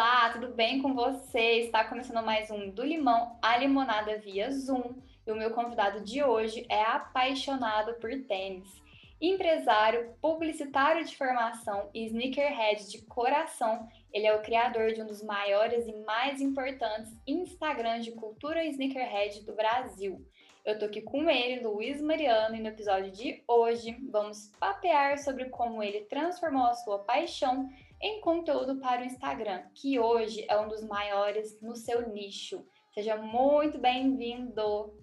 Olá, tudo bem com você? Está começando mais um Do Limão à Limonada via Zoom. E o meu convidado de hoje é apaixonado por tênis. Empresário, publicitário de formação e sneakerhead de coração, ele é o criador de um dos maiores e mais importantes Instagrams de cultura sneakerhead do Brasil. Eu tô aqui com ele, Luiz Mariano, e no episódio de hoje vamos papear sobre como ele transformou a sua paixão em conteúdo para o Instagram, que hoje é um dos maiores no seu nicho. Seja muito bem-vindo.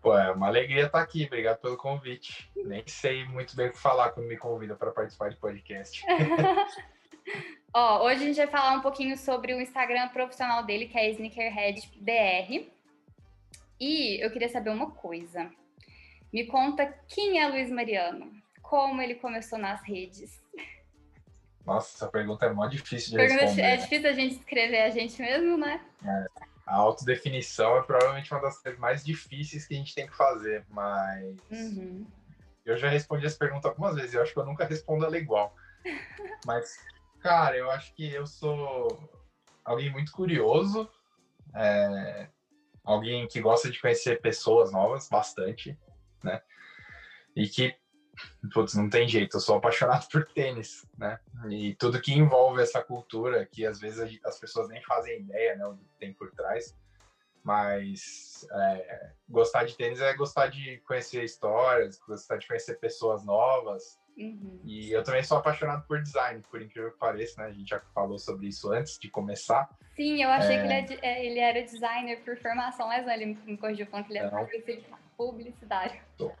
Pô, é uma alegria estar aqui. Obrigado pelo convite. Nem sei muito bem o que falar quando me convida para participar de podcast. Ó, hoje a gente vai falar um pouquinho sobre o Instagram profissional dele, que é Sneakerhead BR. E eu queria saber uma coisa. Me conta quem é Luiz Mariano? Como ele começou nas redes? Nossa, essa pergunta é mó difícil de pergunta responder. É difícil a gente escrever a gente mesmo, né? É, a autodefinição é provavelmente uma das coisas mais difíceis que a gente tem que fazer, mas uhum. eu já respondi essa pergunta algumas vezes, eu acho que eu nunca respondo ela igual. mas, cara, eu acho que eu sou alguém muito curioso, é, alguém que gosta de conhecer pessoas novas bastante, né? E que putz, não tem jeito, eu sou apaixonado por tênis, né? E tudo que envolve essa cultura, que às vezes as pessoas nem fazem ideia, né, o que tem por trás. Mas é, gostar de tênis é gostar de conhecer histórias, gostar de conhecer pessoas novas. Uhum. E eu também sou apaixonado por design, por incrível que pareça, né? A gente já falou sobre isso antes de começar. Sim, eu achei é... que ele, é, é ele, era designer por formação, mas ele me corrigiu falando que ele é publicitário. Tô.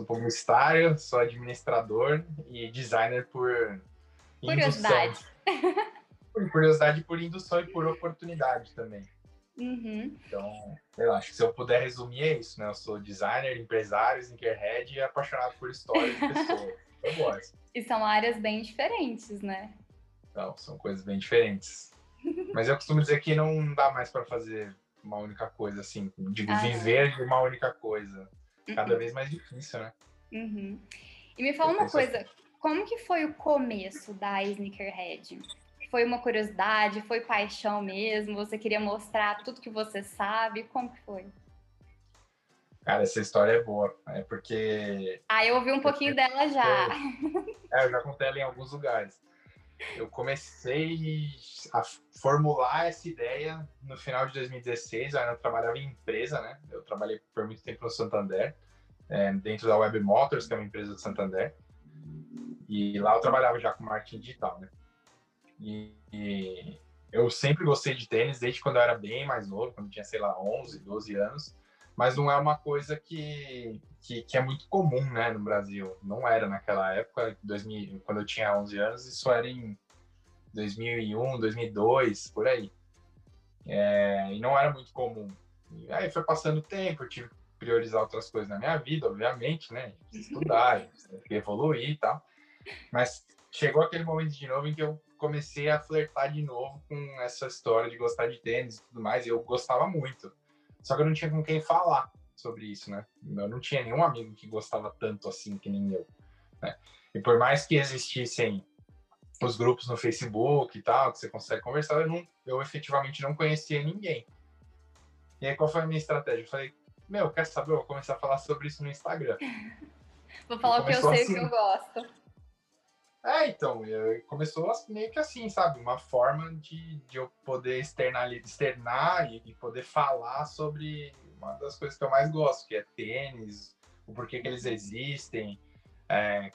Sou publicitário, sou administrador e designer por curiosidade. por curiosidade, por indução e por oportunidade também. Uhum. Então, eu acho que se eu puder resumir é isso, né? Eu sou designer, empresário, sneakerhead e apaixonado por histórias de pessoas. eu gosto. E são áreas bem diferentes, né? Então, são coisas bem diferentes. Mas eu costumo dizer que não dá mais para fazer uma única coisa, assim, digo, ah, viver de uma única coisa cada vez mais difícil, né? Uhum. E me fala uma coisa, como que foi o começo da Sneakerhead? Foi uma curiosidade, foi paixão mesmo? Você queria mostrar tudo que você sabe? Como que foi? Cara, essa história é boa, é porque... Ah, eu ouvi um pouquinho porque... dela já. É, eu já contei ela em alguns lugares. Eu comecei a formular essa ideia no final de 2016. Eu ainda trabalhava em empresa, né? Eu trabalhei por muito tempo no Santander, é, dentro da Web Motors, que é uma empresa do Santander. E lá eu trabalhava já com marketing digital, né? E, e eu sempre gostei de tênis desde quando eu era bem mais novo, quando tinha, sei lá, 11, 12 anos mas não é uma coisa que, que, que, é muito comum, né, no Brasil. Não era naquela época, 2000, quando eu tinha 11 anos, isso era em 2001, 2002, por aí. É, e não era muito comum. E aí foi passando o tempo, eu tive que priorizar outras coisas na minha vida, obviamente, né, estudar, evoluir e tal. Mas chegou aquele momento de novo em que eu comecei a flertar de novo com essa história de gostar de tênis e tudo mais, e eu gostava muito. Só que eu não tinha com quem falar sobre isso, né? Eu não tinha nenhum amigo que gostava tanto assim que nem eu, né? E por mais que existissem os grupos no Facebook e tal, que você consegue conversar, eu, não, eu efetivamente não conhecia ninguém. E aí, qual foi a minha estratégia? Eu falei, meu, quer saber? Eu vou começar a falar sobre isso no Instagram. vou falar o que eu sei assim. que eu gosto. É, então, começou meio que assim, sabe? Uma forma de, de eu poder externar, externar e, e, poder falar sobre uma das coisas que eu mais gosto, que é tênis, o porquê que eles existem, é,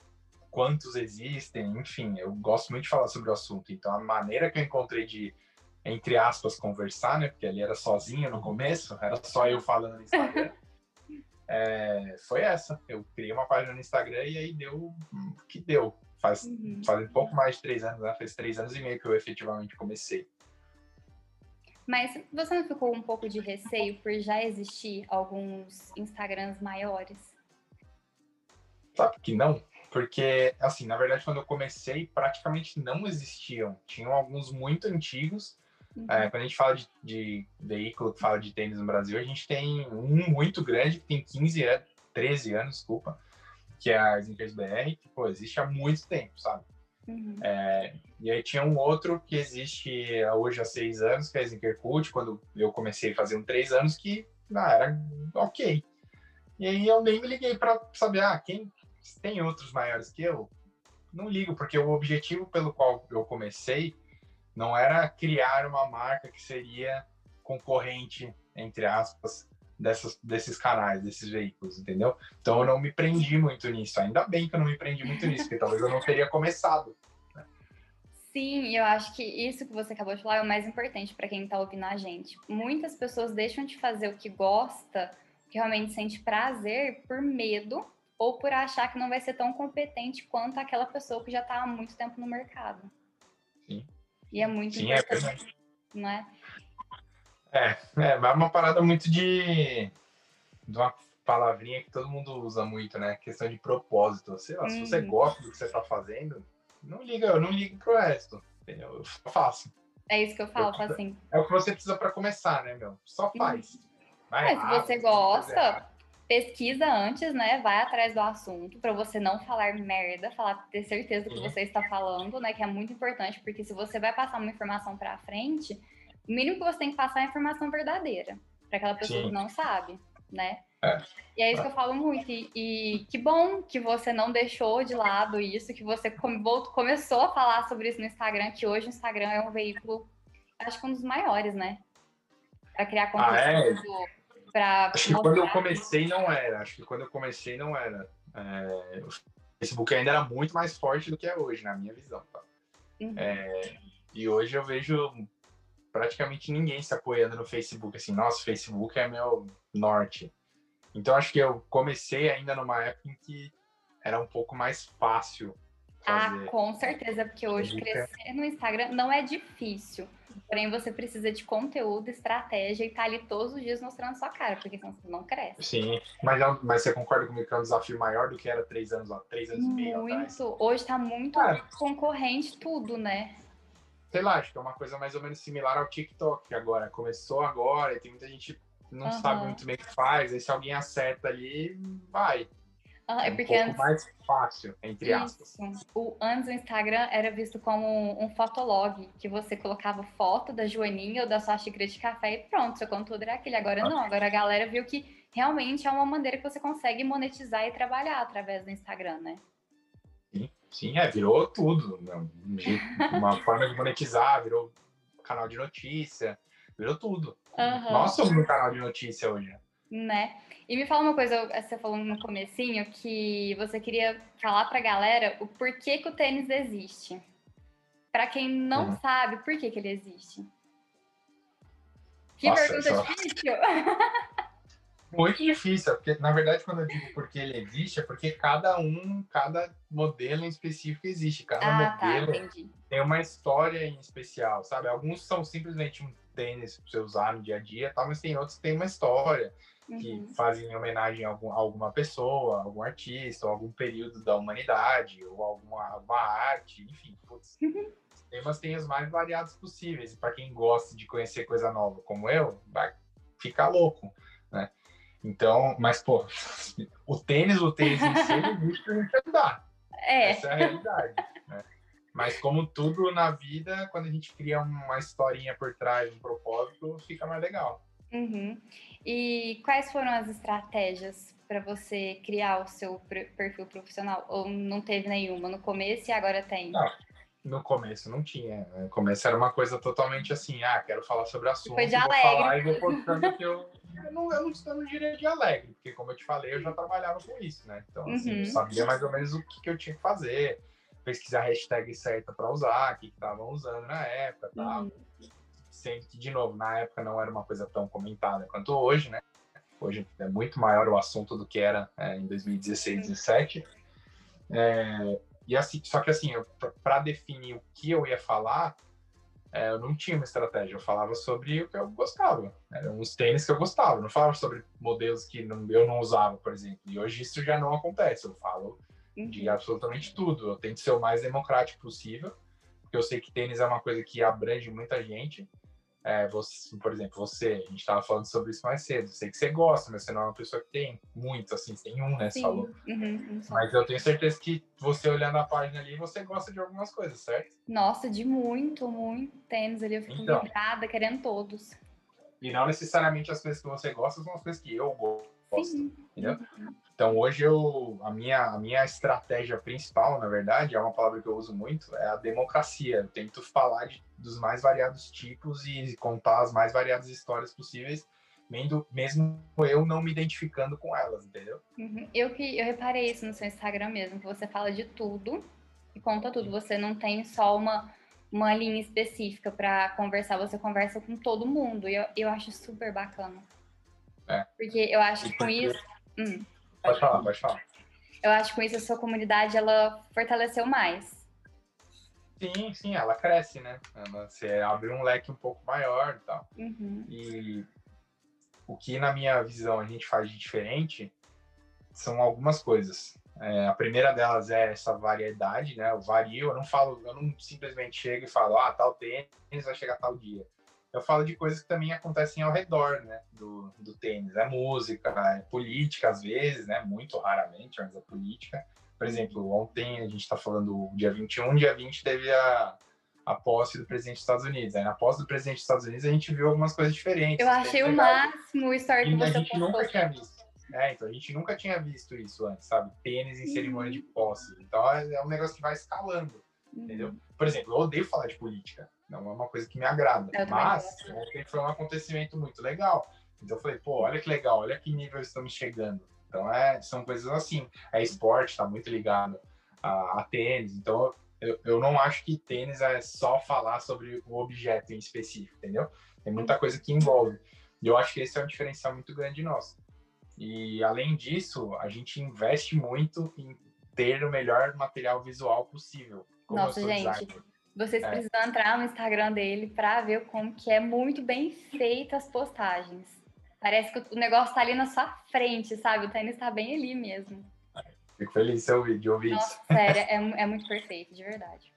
quantos existem, enfim, eu gosto muito de falar sobre o assunto. Então, a maneira que eu encontrei de, entre aspas, conversar, né? Porque ali era sozinho no começo, era só eu falando no Instagram. É, foi essa. Eu criei uma página no Instagram e aí deu o que deu faz, uhum. faz um pouco mais de três anos, né? Faz três anos e meio que eu efetivamente comecei. Mas você não ficou um pouco de receio por já existir alguns Instagrams maiores? Sabe que não? Porque, assim, na verdade, quando eu comecei, praticamente não existiam. Tinham alguns muito antigos. Uhum. É, quando a gente fala de, de, veículo que fala de tênis no Brasil, a gente tem um muito grande que tem 15 anos, 13 anos, desculpa, que é a Snickers BR, que, pô, existe há muito tempo, sabe? Uhum. É, e aí tinha um outro que existe hoje há seis anos, que é a Sneaker Cult, quando eu comecei fazendo três anos, que ah, era ok. E aí eu nem me liguei para saber, ah, quem tem outros maiores que eu? Não ligo, porque o objetivo pelo qual eu comecei não era criar uma marca que seria concorrente, entre aspas, dessas, desses canais, desses veículos, entendeu? Então eu não me prendi muito nisso. Ainda bem que eu não me prendi muito nisso, porque talvez eu não teria começado. Né? Sim, eu acho que isso que você acabou de falar é o mais importante para quem está ouvindo a gente. Muitas pessoas deixam de fazer o que gosta, que realmente sente prazer, por medo ou por achar que não vai ser tão competente quanto aquela pessoa que já está há muito tempo no mercado. Sim. E é muito Sim, é importante. É não é? É, é uma parada muito de, de uma palavrinha que todo mundo usa muito, né? Questão de propósito. Sei lá, se você uhum. gosta do que você está fazendo, não liga, eu não ligo pro resto, entendeu? Eu faço. É isso que eu falo, eu, assim. É o que você precisa para começar, né, meu? Só uhum. faz. Vai é, lá, se você gosta, pesquisa antes, né? Vai atrás do assunto para você não falar merda, falar ter certeza do que você está falando, né? Que é muito importante, porque se você vai passar uma informação para frente, o mínimo que você tem que passar é a informação verdadeira para aquela pessoa Sim. que não sabe, né? É. E é isso que eu falo muito. E, e, que bom que você não deixou de lado isso, que você come, começou a falar sobre isso no Instagram, que hoje o Instagram é um veículo, acho que um dos maiores, né? Para criar conteúdo. Ah, é? Pra acho que quando eu comecei não era. Acho que quando eu comecei não era. É, o Facebook ainda era muito mais forte do que é hoje, na minha visão. Tá? Uhum. É, e hoje eu vejo praticamente ninguém se apoiando no Facebook, assim, nossa, Facebook é meu norte. Então acho que eu comecei ainda numa época em que era um pouco mais fácil. Ah, fazer. Ah, com certeza, porque hoje crescer no Instagram não é difícil. Porém, você precisa de conteúdo, estratégia e tá ali todos os dias mostrando sua cara, porque senão você não cresce. Sim, mas, é mas você concorda comigo que é um desafio maior do que era três anos, três anos muito. e meio Muito. Hoje tá muito é. concorrente tudo, né? Sei lá, acho que é uma coisa mais ou menos similar ao TikTok, que agora começou agora e tem muita gente que não uhum. sabe muito bem o que faz, aí se alguém acerta ali, vai. Uhum, é, é um porque pouco antes... mais fácil, entre aspas. O, antes o Instagram era visto como um, um, fotolog, que você colocava foto da Joaninha ou da sua xícara de café e pronto, seu conteúdo era aquele. Agora não, agora a galera viu que realmente é uma maneira que você consegue monetizar e trabalhar através do Instagram, né? Sim, é, virou tudo. Né? Uma forma de monetizar, virou canal de notícia, virou tudo. Uhum. Nós somos um canal de notícia hoje. Né? E me fala uma coisa, você falou no comecinho que você queria falar pra galera o porquê que o tênis existe. Para quem não uhum. sabe, por que, que ele existe? Que Nossa, pergunta só... difícil! Muito difícil, porque na verdade quando eu digo porque ele existe, é porque cada um, cada modelo em específico existe. Cada ah, tá, modelo tá, tem uma história em especial, sabe? Alguns são simplesmente um tênis para você usar no dia a dia, tal, mas tem outros que têm uma história, uhum. que fazem homenagem a, algum, a, alguma pessoa, algum artista, ou algum período da humanidade, ou alguma, alguma arte, enfim. Putz, uhum. Temas têm os mais variados possíveis. E para quem gosta de conhecer coisa nova como eu, vai ficar louco, né? Então, mas, pô, o tênis, o tênis em si, existe pra gente andar. É. Essa é a realidade. Né? Mas como tudo na vida, quando a gente cria uma historinha por trás, um propósito, fica mais legal. Uhum. E quais foram as estratégias para você criar o seu perfil profissional? Ou não teve nenhuma no começo e agora tem? Não, no começo não tinha. No começo era uma coisa totalmente assim, ah, quero falar sobre assunto, Foi de vou alegre. falar e vou postando que eu... Eu não, eu, não, eu não diria de alegre, porque como eu te falei, eu já trabalhava com isso, né? Então, assim, uhum. eu sabia mais ou menos o que, que eu tinha que fazer, pesquisar a hashtag certa para usar, o que estavam usando na época tal. Uhum. Sempre que, de novo, na época não era uma coisa tão comentada quanto hoje, né? Hoje é muito maior o assunto do que era é, em 2016, 2017. É, e assim, só que assim, para definir o que eu ia falar, é, eu não tinha uma estratégia. Eu falava sobre o que eu gostava. Eram os tênis que eu gostava. Eu não falava sobre modelos que não, eu não usava, por exemplo. E hoje isso já não acontece. Eu falo de uhum. absolutamente tudo. Eu tento ser o mais democrático possível, porque eu sei que tênis é uma coisa que abrange muita gente. É, você, por exemplo, você, a gente estava falando sobre isso mais cedo. Sei que você gosta, mas você não é uma pessoa que tem muito, assim, tem um, né? Sim. Você falou. Uhum, mas eu tenho certeza que você olhando a página ali, você gosta de algumas coisas, certo? Nossa, de muito, muito tênis ali. Eu fico então, vibrada, querendo todos. E não necessariamente as coisas que você gosta são as coisas que eu gosto. Sim. Entendeu? Então hoje eu a minha a minha estratégia principal, na verdade, é uma palavra que eu uso muito, é a democracia. Eu tento falar de, dos mais variados tipos e contar as mais variadas histórias possíveis, mesmo, eu não me identificando com elas, entendeu? Uhum. Eu que eu reparei isso no seu Instagram mesmo, que você fala de tudo e conta tudo. Você não tem só uma uma linha específica para conversar, você conversa com todo mundo. E eu, eu acho super bacana. É. Porque eu acho que com isso Hum, pode falar, pode falar. Eu acho que com isso a sua comunidade ela fortaleceu mais. Sim, sim, ela cresce, né? Você abre um leque um pouco maior e tal. Uhum. E o que, na minha visão, a gente faz de diferente são algumas coisas. É, a primeira delas é essa variedade, né? Eu vario, eu não falo, eu não simplesmente chego e falo, ah, tal tênis vai chegar tal dia eu falo de coisas que também acontecem ao redor, né, do, do tênis. É música, é política às vezes, né, muito raramente, mas é política. Por exemplo, ontem a gente está falando dia 21, dia 20 teve a, a posse do presidente dos Estados Unidos. Aí na posse do presidente dos Estados Unidos a gente viu algumas coisas diferentes. Eu achei o máximo o story que você a gente nunca tinha visto. É, então a gente nunca tinha visto isso antes, sabe? Tênis em cerimônia de posse. Então é, é um negócio que vai escalando, uhum. entendeu? Por exemplo, eu odeio falar de política. Não é uma coisa que me agrada. Eu mas ontem foi um acontecimento muito legal. Então eu falei, pô, olha que legal, olha que nível estamos chegando. Então é, são coisas assim. É esporte, está muito ligado a, a tênis. Então eu, eu não acho que tênis é só falar sobre o objeto em específico, entendeu? Tem muita coisa que envolve. E eu acho que esse é um diferencial muito grande nosso. E além disso, a gente investe muito em ter o melhor material visual possível. Nossa, gente. Designer. Vocês é. precisam entrar no Instagram dele para ver como que é muito bem feita as postagens. Parece que o negócio tá ali na sua frente, sabe? O tênis tá bem ali mesmo. Fico feliz de ouvir, de ouvir Nossa, isso. Sério, é, é muito perfeito, de verdade.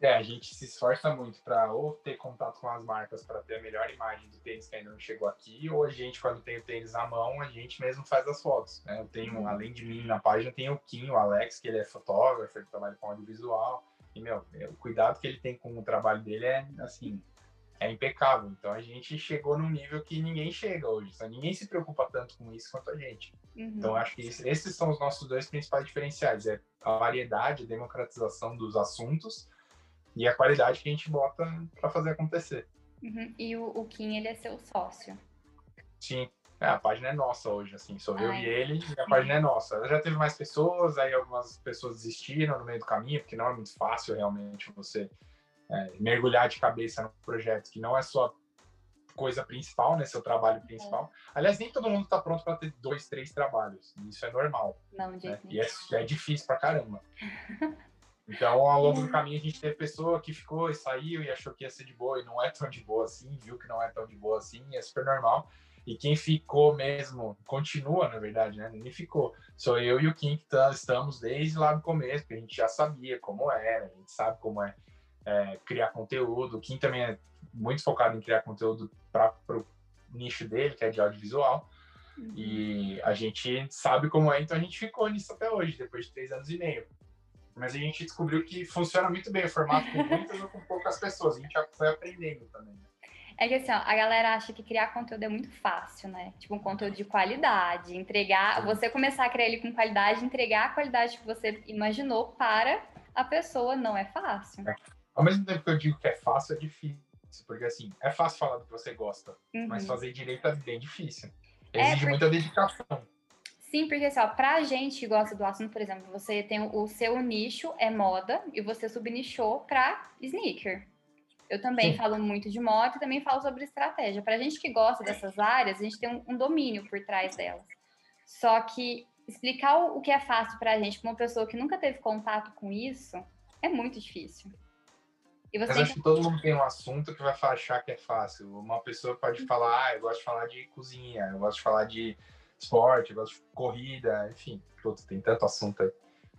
É, a gente se esforça muito para ou ter contato com as marcas para ter a melhor imagem do tênis que ainda não chegou aqui, ou a gente, quando tem o tênis à mão, a gente mesmo faz as fotos. Né? Eu tenho, uhum. além de mim, na página tem o Kim, o Alex, que ele é fotógrafo, ele trabalha com audiovisual. E, meu, o cuidado que ele tem com o trabalho dele é, assim, é impecável. Então a gente chegou num nível que ninguém chega hoje. Então, ninguém se preocupa tanto com isso quanto a gente. Uhum. Então acho que esses são os nossos dois principais diferenciais. É a variedade, a democratização dos assuntos e a qualidade que a gente bota para fazer acontecer. Uhum. E o, o Kim, ele é seu sócio. Sim, é, a página é nossa hoje, assim, sou eu e ele, e a página é nossa. Já teve mais pessoas, aí algumas pessoas desistiram no meio do caminho, porque não é muito fácil realmente você é, mergulhar de cabeça no projeto, que não é sua coisa principal, né, seu trabalho principal. É. Aliás, nem todo mundo está pronto para ter dois, três trabalhos, isso é normal. Não, de né? E é, é difícil pra caramba. Então, ao longo do caminho, a gente teve pessoa que ficou e saiu e achou que ia ser de boa e não é tão de boa assim, viu que não é tão de boa assim, é super normal. E quem ficou mesmo, continua, na verdade, né? Ninguém ficou. Sou eu e o Kim que tá, estamos desde lá no começo, porque a gente já sabia como era, a gente sabe como é, é criar conteúdo. O Kim também é muito focado em criar conteúdo para o nicho dele, que é de audiovisual. Uhum. E a gente sabe como é, então a gente ficou nisso até hoje, depois de três anos e meio. Mas a gente descobriu que funciona muito bem o formato com muitas ou com poucas pessoas. A gente já foi aprendendo também. Né? É que assim, ó, a galera acha que criar conteúdo é muito fácil, né? Tipo, um conteúdo de qualidade, entregar, você começar a criar ele com qualidade, entregar a qualidade que você imaginou para a pessoa não é fácil. É. Ao mesmo tempo que eu digo que é fácil, é difícil. Porque assim, é fácil falar do que você gosta, uhum. mas fazer direito é bem difícil. É, Exige é porque... muita dedicação. Sim, porque assim, ó, pra gente que gosta do assunto, por exemplo, você tem o seu nicho é moda e você subnichou pra sneaker. Eu também Sim. falo muito de moto e também falo sobre estratégia. Para a gente que gosta dessas áreas, a gente tem um, um domínio por trás delas. Só que explicar o, o que é fácil para a gente, para uma pessoa que nunca teve contato com isso, é muito difícil. E você Mas acho que todo mundo tem um assunto que vai achar que é fácil. Uma pessoa pode uhum. falar, ah, eu gosto de falar de cozinha, eu gosto de falar de esporte, eu gosto de corrida, enfim, tem tanto assunto aí.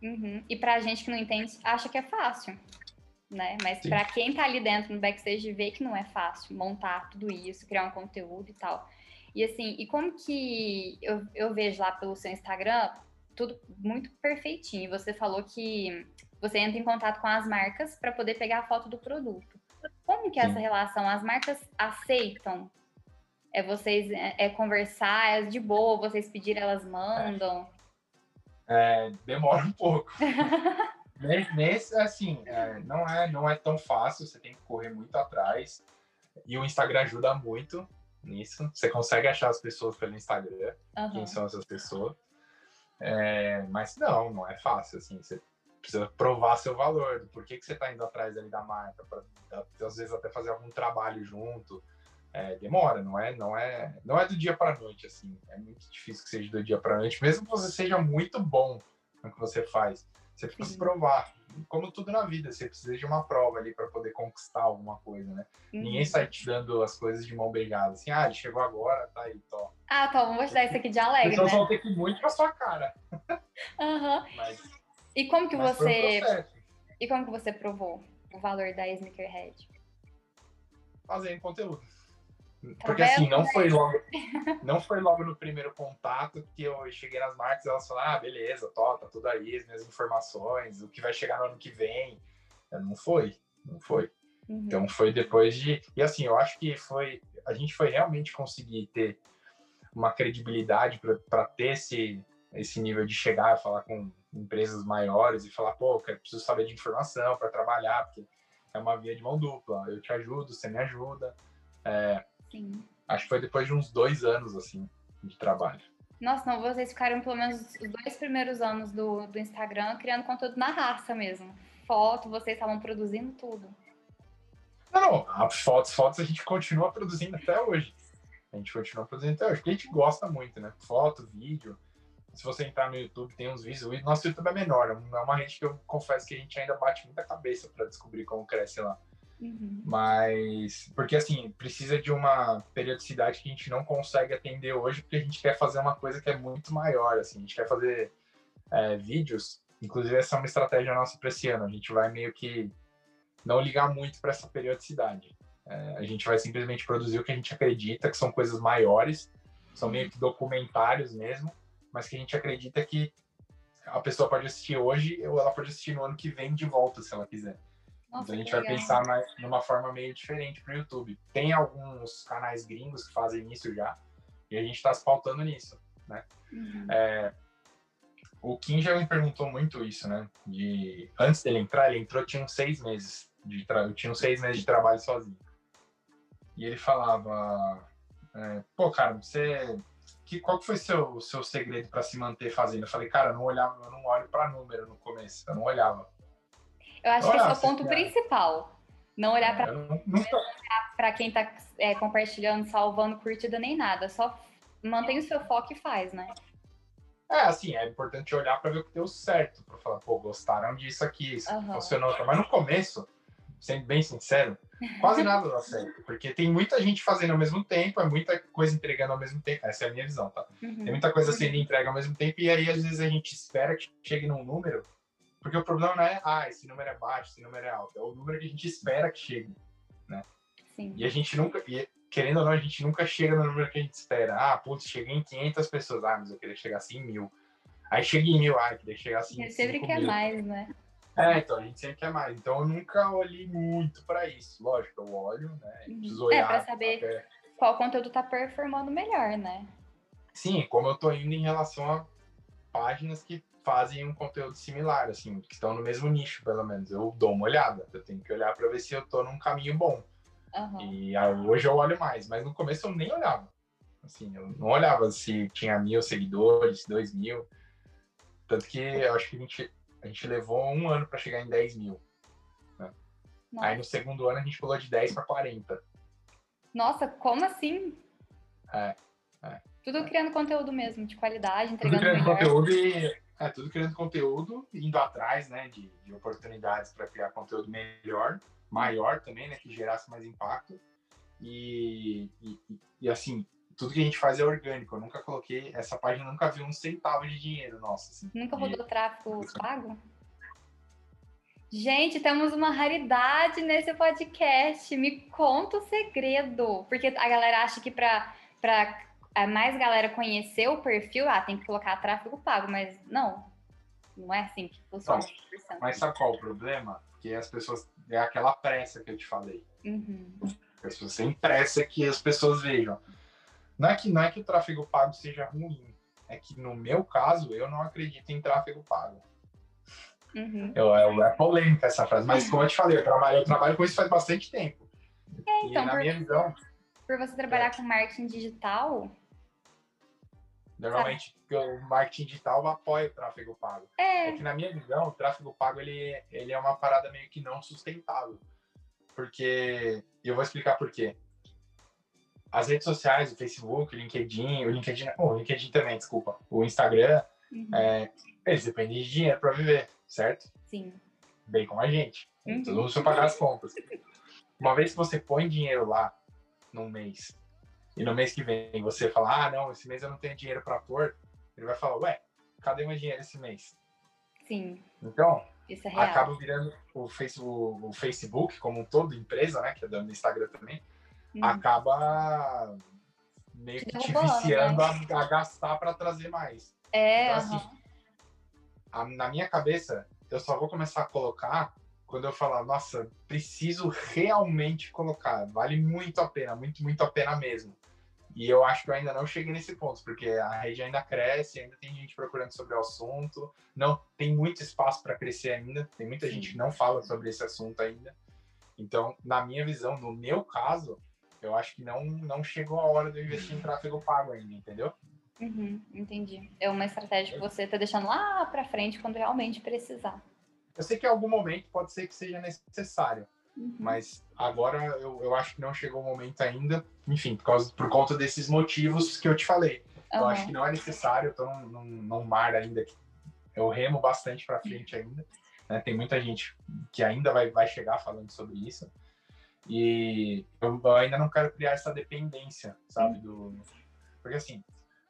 Uhum. E pra gente que não entende, acha que é fácil. Né? Mas para quem tá ali dentro no backstage vê que não é fácil montar tudo isso, criar um conteúdo e tal. E assim, e como que eu, eu vejo lá pelo seu Instagram, tudo muito perfeitinho. Você falou que você entra em contato com as marcas para poder pegar a foto do produto. Como que é essa relação? As marcas aceitam? É vocês é, é conversar, é de boa, vocês pedirem, elas mandam? É, demora um pouco. Nesse, assim, é, não, é, não é tão fácil, você tem que correr muito atrás. E o Instagram ajuda muito nisso. Você consegue achar as pessoas pelo Instagram, uhum. quem são essas pessoas. É, mas não, não é fácil, assim. Você precisa provar seu valor, do porquê que você está indo atrás ali da marca, para às vezes até fazer algum trabalho junto. É, demora, não é, não é, não é do dia para noite, assim. É muito difícil que seja do dia para noite, mesmo que você seja muito bom no que você faz. Você precisa se provar. Como tudo na vida, você precisa de uma prova ali para poder conquistar alguma coisa, né? Uhum. Ninguém sai te dando as coisas de mão beijada, assim, ah, ele chegou agora, tá aí, tó. Ah, tá, vamos dar isso aqui de alegre, Então né? vão ter que ir muito pra sua cara. Aham. Uhum. Mas, e como que você... e como que você provou o valor da Sneakerhead? Fazendo conteúdo. Porque assim, não foi logo, não foi logo no primeiro contato que eu cheguei nas marcas e elas falaram, ah, beleza, tó, tá tudo aí, as minhas informações, o que vai chegar no ano que vem. Não foi, não foi. Uhum. Então foi depois de. E assim, eu acho que foi. A gente foi realmente conseguir ter uma credibilidade para ter esse, esse nível de chegar falar com empresas maiores e falar, pô, eu preciso saber de informação para trabalhar, porque é uma via de mão dupla. Eu te ajudo, você me ajuda. É, Sim. Acho que foi depois de uns dois anos, assim, de trabalho. Nossa, não, vocês ficaram pelo menos os dois primeiros anos do, do Instagram criando conteúdo na raça mesmo. Foto, vocês estavam produzindo tudo. Não, não, fotos, fotos a gente continua produzindo até hoje. A gente continua produzindo até hoje, porque a gente gosta muito, né? Foto, vídeo. Se você entrar no YouTube, tem uns vídeos. Nosso YouTube é menor, é uma rede que eu confesso que a gente ainda bate muita cabeça para descobrir como cresce lá. Uhum. Mas, porque assim, precisa de uma periodicidade que a gente não consegue atender hoje, porque a gente quer fazer uma coisa que é muito maior, assim, a gente quer fazer é, vídeos, inclusive essa é uma estratégia nossa para esse ano, a gente vai meio que não ligar muito para essa periodicidade. É, a gente vai simplesmente produzir o que a gente acredita que são coisas maiores, são meio que documentários mesmo, mas que a gente acredita que a pessoa pode assistir hoje ou ela pode assistir no ano que vem de volta, se ela quiser. Nossa, então a gente vai legal. pensar mais, numa forma meio diferente para o YouTube. Tem alguns canais gringos que fazem isso já, e a gente está se pautando nisso, né? Uhum. É, o Kim já me perguntou muito isso, né? De antes dele entrar, ele entrou tinha uns seis meses de tra... eu tinha uns seis meses de trabalho sozinho. E ele falava, é, pô, cara, você que, qual que foi seu seu segredo para se manter fazendo? Eu falei, cara, eu não olhava, eu não olho para número no começo, eu não olhava. Eu acho que esse é o ponto principal. Não olhar para para quem está é, compartilhando, salvando, curtida nem nada. Só mantém o seu foco e faz, né? É, assim, é importante olhar para ver o que deu certo, para falar, pô, gostaram disso aqui, isso uhum. funcionou. Mas no começo, sendo bem sincero, quase nada dá certo, porque tem muita gente fazendo ao mesmo tempo, é muita coisa entregando ao mesmo tempo. Essa é a minha visão, tá? Uhum. Tem muita coisa sendo entregue ao mesmo tempo, e aí às vezes a gente espera que chegue num número porque o problema não é, ah, esse número é baixo, esse número é alto. É o número que a gente espera que chegue, né? Sim. E a gente nunca, e, querendo ou não, a gente nunca chega no número que a gente espera. Ah, putz, cheguei em 500 pessoas. Ah, mas eu queria chegar assim em mil. Aí chega em mil, ah, eu queria chegar assim em sempre quer mil. mais, né? É, então a gente sempre quer mais. Então eu nunca olhei muito para isso. Lógico, eu olho, né? Uhum. Preciso olhar. É, pra saber até... qual conteúdo tá performando melhor, né? Sim, como eu tô indo em relação a páginas que fazem um conteúdo similar, assim, que estão no mesmo nicho, pelo menos. Eu dou uma olhada, eu tenho que olhar para ver se eu tô num caminho bom. Uhum. E aí, hoje eu olho mais, mas no começo eu nem olhava. Assim, eu não olhava se tinha mil seguidores, dois mil. Tanto que eu acho que a gente, a gente levou um ano para chegar em 10 mil. Né? Aí no segundo ano a gente pulou de 10 para 40. Nossa, como assim? É, é. Tudo criando conteúdo mesmo, de qualidade, entregando Tudo criando melhor. conteúdo e é, tudo criando conteúdo, indo atrás, né, de, de oportunidades para criar conteúdo melhor, maior também, né, que gerasse mais impacto. E, e, e, assim, tudo que a gente faz é orgânico. Eu nunca coloquei, essa página nunca viu um centavo de dinheiro nosso. Assim, nunca rodou tráfego pago? Gente, temos uma raridade nesse podcast. Me conta o segredo. Porque a galera acha que para mais galera conhecer o perfil, ah, tem que colocar tráfego pago, mas não. Não é assim que funciona. Não, mas sabe qual é o problema? Porque as pessoas. É aquela pressa que eu te falei. Uhum. As pessoas têm pressa que as pessoas vejam. Não é que, não é que o tráfego pago seja ruim. É que no meu caso, eu não acredito em tráfego pago. Uhum. Eu, eu, é polêmica essa frase, mas como eu te falei, eu trabalho, eu trabalho com isso faz bastante tempo. É, então, e na minha visão. Por você trabalhar é. com marketing digital. Normalmente o marketing digital apoia o tráfego pago. É. é que na minha visão, o tráfego pago ele, ele é uma parada meio que não sustentável. Porque. E eu vou explicar por quê. As redes sociais, o Facebook, o LinkedIn, o LinkedIn, oh, o LinkedIn também, desculpa, o Instagram, uhum. é, eles dependem de dinheiro para viver certo? Sim. Bem com a gente. Uhum. Todo mundo pagar as contas. Uma vez que você põe dinheiro lá num mês e no mês que vem você fala, ah, não, esse mês eu não tenho dinheiro para pôr, ele vai falar, ué, cadê meu dinheiro esse mês? Sim. Então, Isso é acaba virando o Facebook, o Facebook, como um todo, empresa, né, que é do Instagram também, uhum. acaba meio que te viciando né? a, a, gastar para trazer mais. É, então, assim, a, na minha cabeça, eu só vou começar a colocar quando eu falar, nossa, preciso realmente colocar, vale muito a pena, muito, muito a pena mesmo. E eu acho que eu ainda não cheguei nesse ponto, porque a rede ainda cresce, ainda tem gente procurando sobre o assunto, não tem muito espaço para crescer ainda, tem muita Sim. gente que não fala sobre esse assunto ainda. Então, na minha visão, no meu caso, eu acho que não, não chegou a hora de eu investir em tráfego pago ainda, entendeu? Uhum, entendi. É uma estratégia que você está deixando lá para frente quando realmente precisar. Eu sei que em algum momento pode ser que seja necessário, uhum. mas agora eu, eu acho que não chegou o momento ainda, enfim, por, causa, por conta desses motivos que eu te falei. Uhum. Eu acho que não é necessário, eu estou num, num, num, mar ainda que eu remo bastante para frente ainda. Né? Tem muita gente que ainda vai, vai chegar falando sobre isso. E eu, eu ainda não quero criar essa dependência, sabe? Do... Porque assim,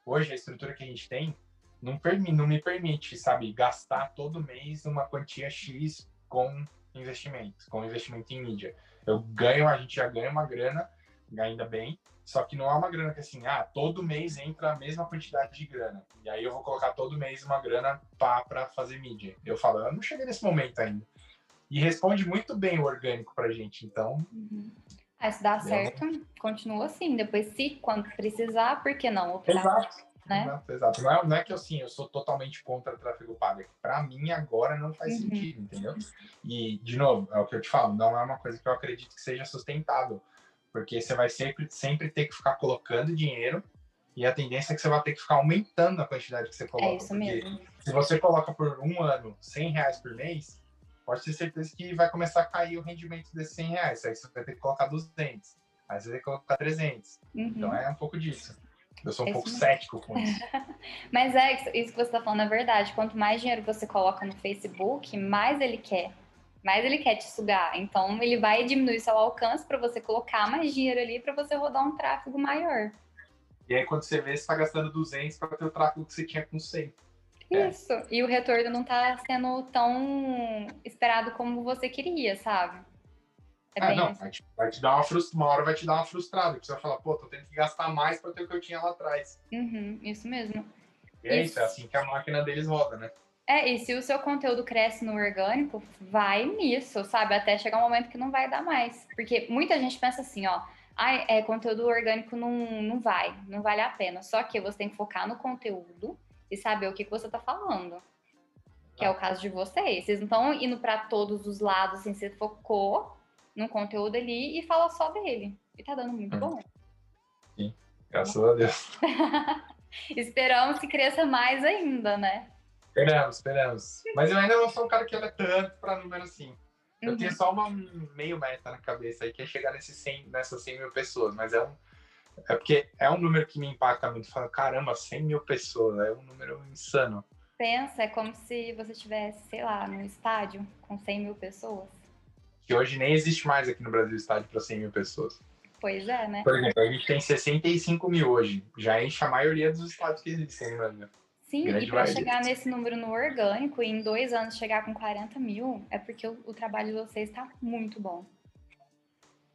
hoje a estrutura que a gente tem não, permi não me permite, sabe, gastar todo mês uma quantia X com investimento, com investimento em mídia. Eu ganho, a gente já ganha uma grana, ainda bem, só que não é uma grana que assim, ah, todo mês entra a mesma quantidade de grana. E aí eu vou colocar todo mês uma grana para fazer mídia. Eu falo, eu não cheguei nesse momento ainda. E responde muito bem o orgânico pra gente, então. Uhum. Ah, se dá certo, continua assim. Depois, se quando precisar, por que não? Optar, exato, né? exato, exato. Não é, não é que assim, eu sou totalmente contra o tráfego pago. É pra mim agora não faz uhum. sentido, entendeu? E, de novo, é o que eu te falo, não é uma coisa que eu acredito que seja sustentável. Porque você vai sempre, sempre ter que ficar colocando dinheiro e a tendência é que você vai ter que ficar aumentando a quantidade que você coloca. É isso mesmo. Se você coloca por um ano 100 reais por mês, pode ter certeza que vai começar a cair o rendimento desses 100 reais. Aí você vai ter que colocar 200. Aí você vai ter que colocar 300. Uhum. Então é um pouco disso. Eu sou um pouco mesmo. cético com isso. Mas é, isso que você está falando é verdade. Quanto mais dinheiro você coloca no Facebook, mais ele quer. Mais ele quer te sugar. Então ele vai diminuir seu alcance para você colocar mais dinheiro ali para você rodar um tráfego maior. E aí quando você vê, você está gastando 200 para ter o tráfego que você tinha com 100. É. Isso. É. E o retorno não tá sendo tão esperado como você queria, sabe? É, é não, assim. vai te, vai te, dar uma frustração, uma hora vai te dar uma frustrada, que você vai falar, pô, tô tendo que gastar mais para ter o que eu tinha lá atrás. Uhum, isso mesmo. E é isso, é assim que a máquina deles roda, né? É, e se o seu conteúdo cresce no orgânico, vai nisso, sabe? Até chegar um momento que não vai dar mais. Porque muita gente pensa assim, ó, ah, é, conteúdo orgânico não, não vai, não vale a pena. Só que você tem que focar no conteúdo e saber o que, que você está falando. Que é o caso de vocês. Vocês não estão indo para todos os lados, assim, você focou no conteúdo ali e fala só dele. E tá dando muito hum. bom. Sim, graças a Deus. Esperamos que cresça mais ainda, né? Esperamos, esperamos. Mas eu ainda não sou um cara que olha tanto para número assim. Eu uhum. tenho só uma meio meta na cabeça aí, que é chegar nesse 100, nessas 100 mil pessoas. Mas é um, é porque é um número que me impacta muito. Fala, caramba, 100 mil pessoas, é um número insano. Pensa, é como se você estivesse, sei lá, num estádio com 100 mil pessoas. Que hoje nem existe mais aqui no Brasil estádio para 100 mil pessoas. Pois é, né? Por exemplo, a gente tem 65 mil hoje. Já enche a maioria dos estádios que existem no Brasil. Sim, Grande e para chegar nesse número no orgânico e em dois anos chegar com 40 mil, é porque o, o trabalho de vocês está muito bom.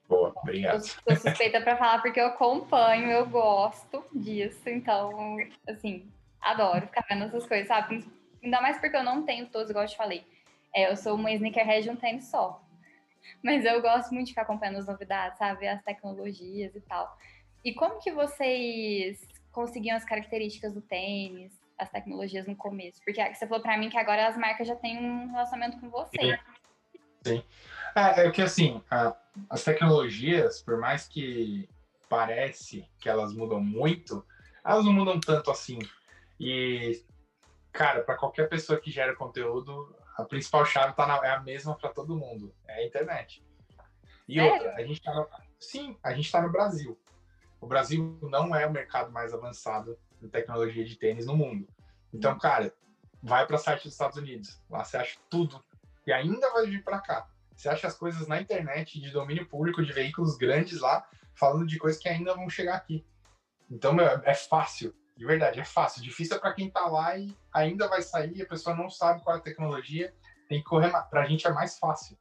Boa, obrigado. Estou suspeita para falar porque eu acompanho, eu gosto disso, então, assim, adoro ficar vendo essas coisas, sabe? Ainda mais porque eu não tenho todos, igual eu te falei. É, eu sou uma sneakerhead de um tênis só. Mas eu gosto muito de ficar acompanhando as novidades, sabe? As tecnologias e tal. E como que vocês conseguiam as características do tênis, as tecnologias no começo? Porque você falou para mim que agora as marcas já têm um relacionamento com você. Sim. Sim. É, é que assim, a, as tecnologias, por mais que parece que elas mudam muito, elas não mudam tanto assim. E, cara, para qualquer pessoa que gera conteúdo, a principal chave tá na, é a mesma para todo mundo, é a internet. E é. outra, a gente tá no, sim, a gente está no Brasil. O Brasil não é o mercado mais avançado em tecnologia de tênis no mundo. Então, cara, vai para site dos Estados Unidos. Lá você acha tudo e ainda vai vir para cá. Você acha as coisas na internet de domínio público de veículos grandes lá, falando de coisas que ainda vão chegar aqui. Então, meu, é fácil. De verdade, é fácil. Difícil é para quem tá lá e ainda vai sair, a pessoa não sabe qual é a tecnologia, tem que correr. Pra gente é mais fácil.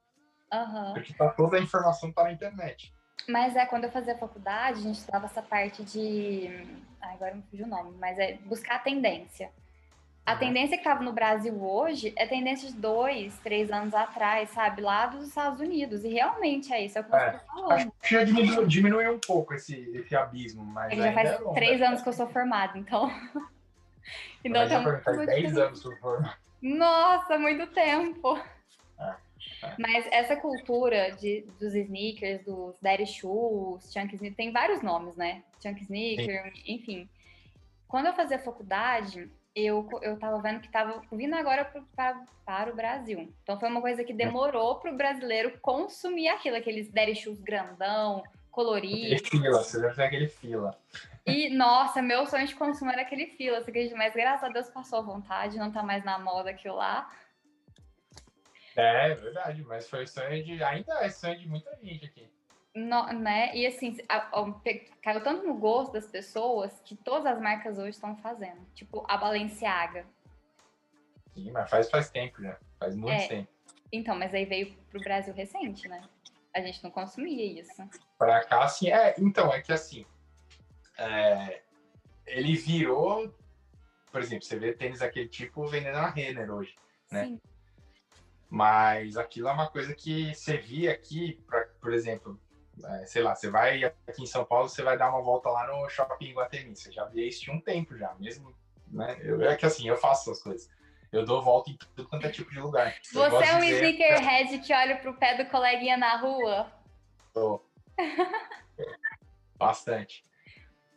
Uhum. Porque tá, toda a informação tá na internet. Mas é, quando eu fazia faculdade, a gente estudava essa parte de. Ah, agora não fugiu o nome, mas é buscar a tendência. A tendência que estava no Brasil hoje é tendência de dois, três anos atrás, sabe? Lá dos Estados Unidos. E realmente é isso, é o que você é, está falando. Acho que já diminuiu, diminuiu, um pouco esse, esse abismo, mas. Ele já faz é bom, três né? anos que eu sou formada, então. então tá faz dez anos que eu formada. Nossa, muito tempo. É. Mas essa cultura de, dos sneakers, dos daddy shoes, chunk sneaker, tem vários nomes, né? Chunk sneaker, Sim. enfim. Quando eu fazia faculdade, eu, eu tava vendo que tava vindo agora pro, pra, para o Brasil. Então foi uma coisa que demorou para o brasileiro consumir aquilo, aqueles daddy shoes grandão, colorido. Aquele fila, você deve ter aquele fila. E, nossa, meu sonho de consumo era aquele fila? Mas graças a Deus passou a vontade, não tá mais na moda aquilo lá. É, é, verdade, mas foi sonho de. Ainda é sonho de muita gente aqui. No, né? E assim, a, a, caiu tanto no gosto das pessoas que todas as marcas hoje estão fazendo. Tipo, a Balenciaga. Sim, mas faz, faz tempo já. Faz muito é, tempo. Então, mas aí veio pro Brasil recente, né? A gente não consumia isso. Pra cá, sim. É, então, é que assim. É, ele virou. Por exemplo, você vê tênis daquele tipo vendendo na Renner hoje, né? Sim. Mas aquilo é uma coisa que você via aqui, pra, por exemplo, sei lá, você vai aqui em São Paulo, você vai dar uma volta lá no shopping Guatemi. Você já via isso tinha um tempo já, mesmo, né? Eu, é que assim, eu faço essas coisas. Eu dou volta em tudo quanto é tipo de lugar. Eu você é um dizer... sneakerhead que olha pro pé do coleguinha na rua? Tô. Bastante.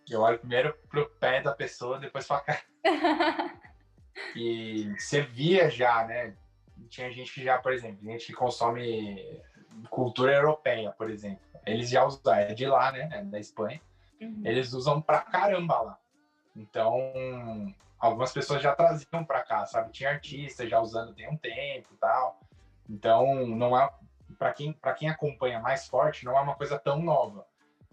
Eu olho primeiro pro pé da pessoa, depois pra cá. e você via já, né? tinha gente que já, por exemplo, gente que consome cultura europeia, por exemplo. Eles já usam, é de lá, né? É da Espanha. Uhum. Eles usam pra caramba lá. Então, algumas pessoas já traziam pra cá, sabe? Tinha artistas já usando tem um tempo e tal. Então, não é para quem para quem acompanha mais forte, não é uma coisa tão nova.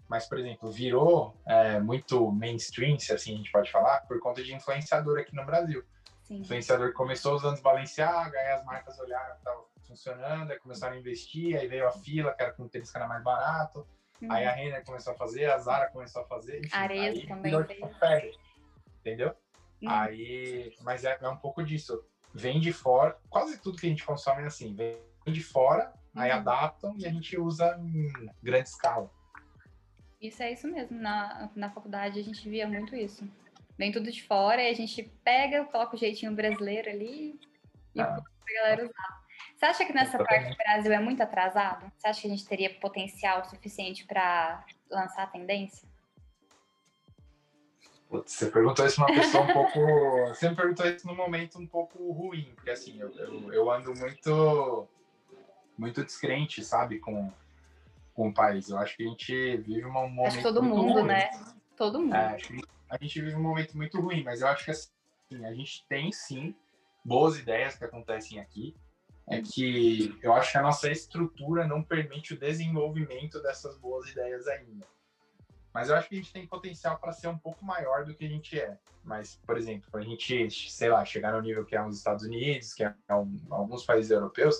Mas, por exemplo, virou é, muito mainstream, se assim a gente pode falar, por conta de influenciador aqui no Brasil. Sim. influenciador começou usando os Balenciaga, aí as marcas olharam que estava funcionando, aí começaram a investir, aí veio a fila, que era com tênis que era mais barato, uhum. aí a Renner começou a fazer, a Zara começou a fazer, enfim, Areia também fez. entendeu? Uhum. Aí, mas é, é, um pouco disso, vem de fora, quase tudo que a gente consome é assim, vem de fora, uhum. aí adaptam e a gente usa em grande escala. Isso é isso mesmo, na, na faculdade a gente via muito isso. Vem tudo de fora e a gente pega, coloca o jeitinho brasileiro ali e ah. pra galera usar. Você acha que nessa parte do Brasil é muito atrasado? Você acha que a gente teria potencial suficiente para lançar a tendência? Putz, você perguntou isso uma pessoa um pouco. Você me perguntou isso num momento um pouco ruim, porque assim, eu, eu, eu ando muito muito descrente, sabe, com, com o país. Eu acho que a gente vive um momento. Acho que todo mundo, ruim. né? Todo mundo. É, acho que a gente vive um momento muito ruim, mas eu acho que assim, a gente tem sim boas ideias que acontecem aqui. É que eu acho que a nossa estrutura não permite o desenvolvimento dessas boas ideias ainda. Mas eu acho que a gente tem potencial para ser um pouco maior do que a gente é. Mas, por exemplo, para a gente, sei lá, chegar no nível que é os Estados Unidos, que é um, alguns países europeus,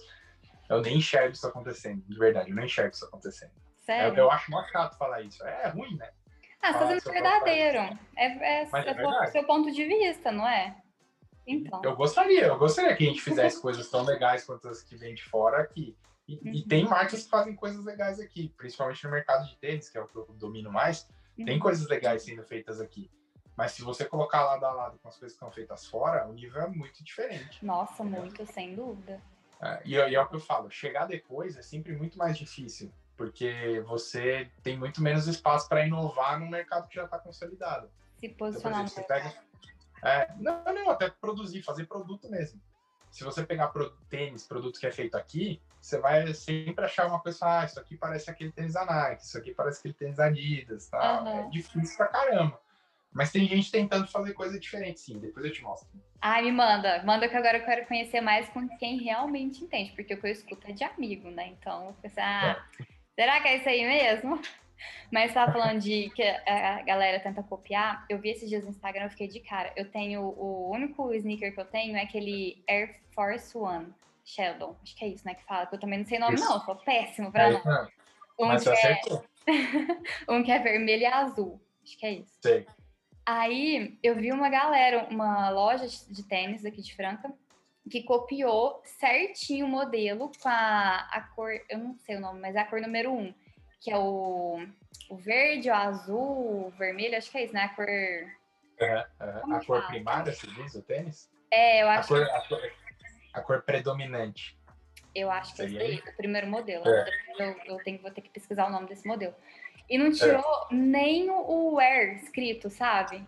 eu nem enxergo isso acontecendo, de verdade, eu não enxergo isso acontecendo. Sério? Eu, eu acho muito chato falar isso. É ruim, né? Ah, você sendo verdadeiro. É, é, é, é seu ponto de vista, não é? Então. Eu gostaria, eu gostaria que a gente fizesse coisas tão legais quanto as que vêm de fora aqui. E, uhum. e, tem marcas que fazem coisas legais aqui, principalmente no mercado de tênis, que é o que eu domino mais. Uhum. Tem coisas legais sendo feitas aqui. Mas se você colocar lado a lado com as coisas que são feitas fora, o nível é muito diferente. Nossa, muito, sem dúvida. É, e, e é o que eu falo, chegar depois é sempre muito mais difícil, porque você tem muito menos espaço para inovar num mercado que já está consolidado. Se posicionar então, exemplo, você pega, é, não, não, até produzir, fazer produto mesmo. Se você pegar pro, tênis, produto que é feito aqui, você vai sempre achar uma coisa, ah, isso aqui parece aquele tênis da Nike, isso aqui parece aquele tênis Adidas, tá? Uhum. É difícil pra caramba. Mas tem gente tentando fazer coisa diferente, sim. Depois eu te mostro. Ai, me manda. Manda que agora eu quero conhecer mais com quem realmente entende, porque o que eu escuto é de amigo, né? Então, eu pensei, ah, é. será que é isso aí mesmo? Mas tava falando de que a galera tenta copiar. Eu vi esses dias no Instagram, eu fiquei de cara. Eu tenho o único sneaker que eu tenho é aquele Air Force One Sheldon. Acho que é isso, né? Que fala. Que eu também não sei o nome, isso. não. sou péssimo pra é, não. Um Mas que é... um que é vermelho e azul. Acho que é isso. Sei. Aí eu vi uma galera, uma loja de tênis aqui de Franca, que copiou certinho o modelo com a, a cor, eu não sei o nome, mas é a cor número um que é o, o verde, o azul, o vermelho, acho que é isso, né? A cor. É, é. A cor primária, se diz, o tênis? É, eu acho a cor, que... a cor, a cor predominante. Eu acho que é o primeiro modelo. É. Eu, eu tenho, vou ter que pesquisar o nome desse modelo. E não tirou é. nem o Air escrito, sabe?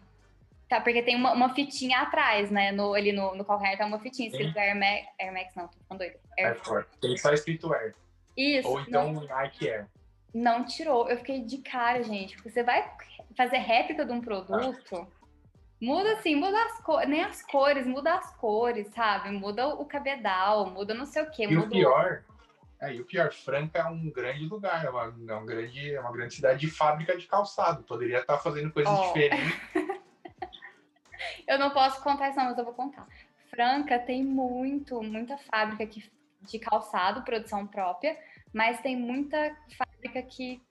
Tá, porque tem uma, uma fitinha atrás, né? No, ali no, no calcanhar tá uma fitinha escrito Air Max, Air Max, não, tô ficando doido. Air, Air Force. Tem só escrito Air. Isso. Ou então não... Nike Air não tirou. Eu fiquei de cara, gente. Porque você vai fazer réplica de um produto, muda assim, muda as cores, nem as cores, muda as cores, sabe? Muda o cabedal, muda não sei o quê. E o pior, é, e o pior, Franca é um grande lugar, é uma, é um grande, é uma grande cidade de fábrica de calçado. Poderia estar fazendo coisas oh. diferentes. eu não posso contar isso, não, mas eu vou contar. Franca tem muito, muita fábrica que, de calçado, produção própria, mas tem muita fábrica que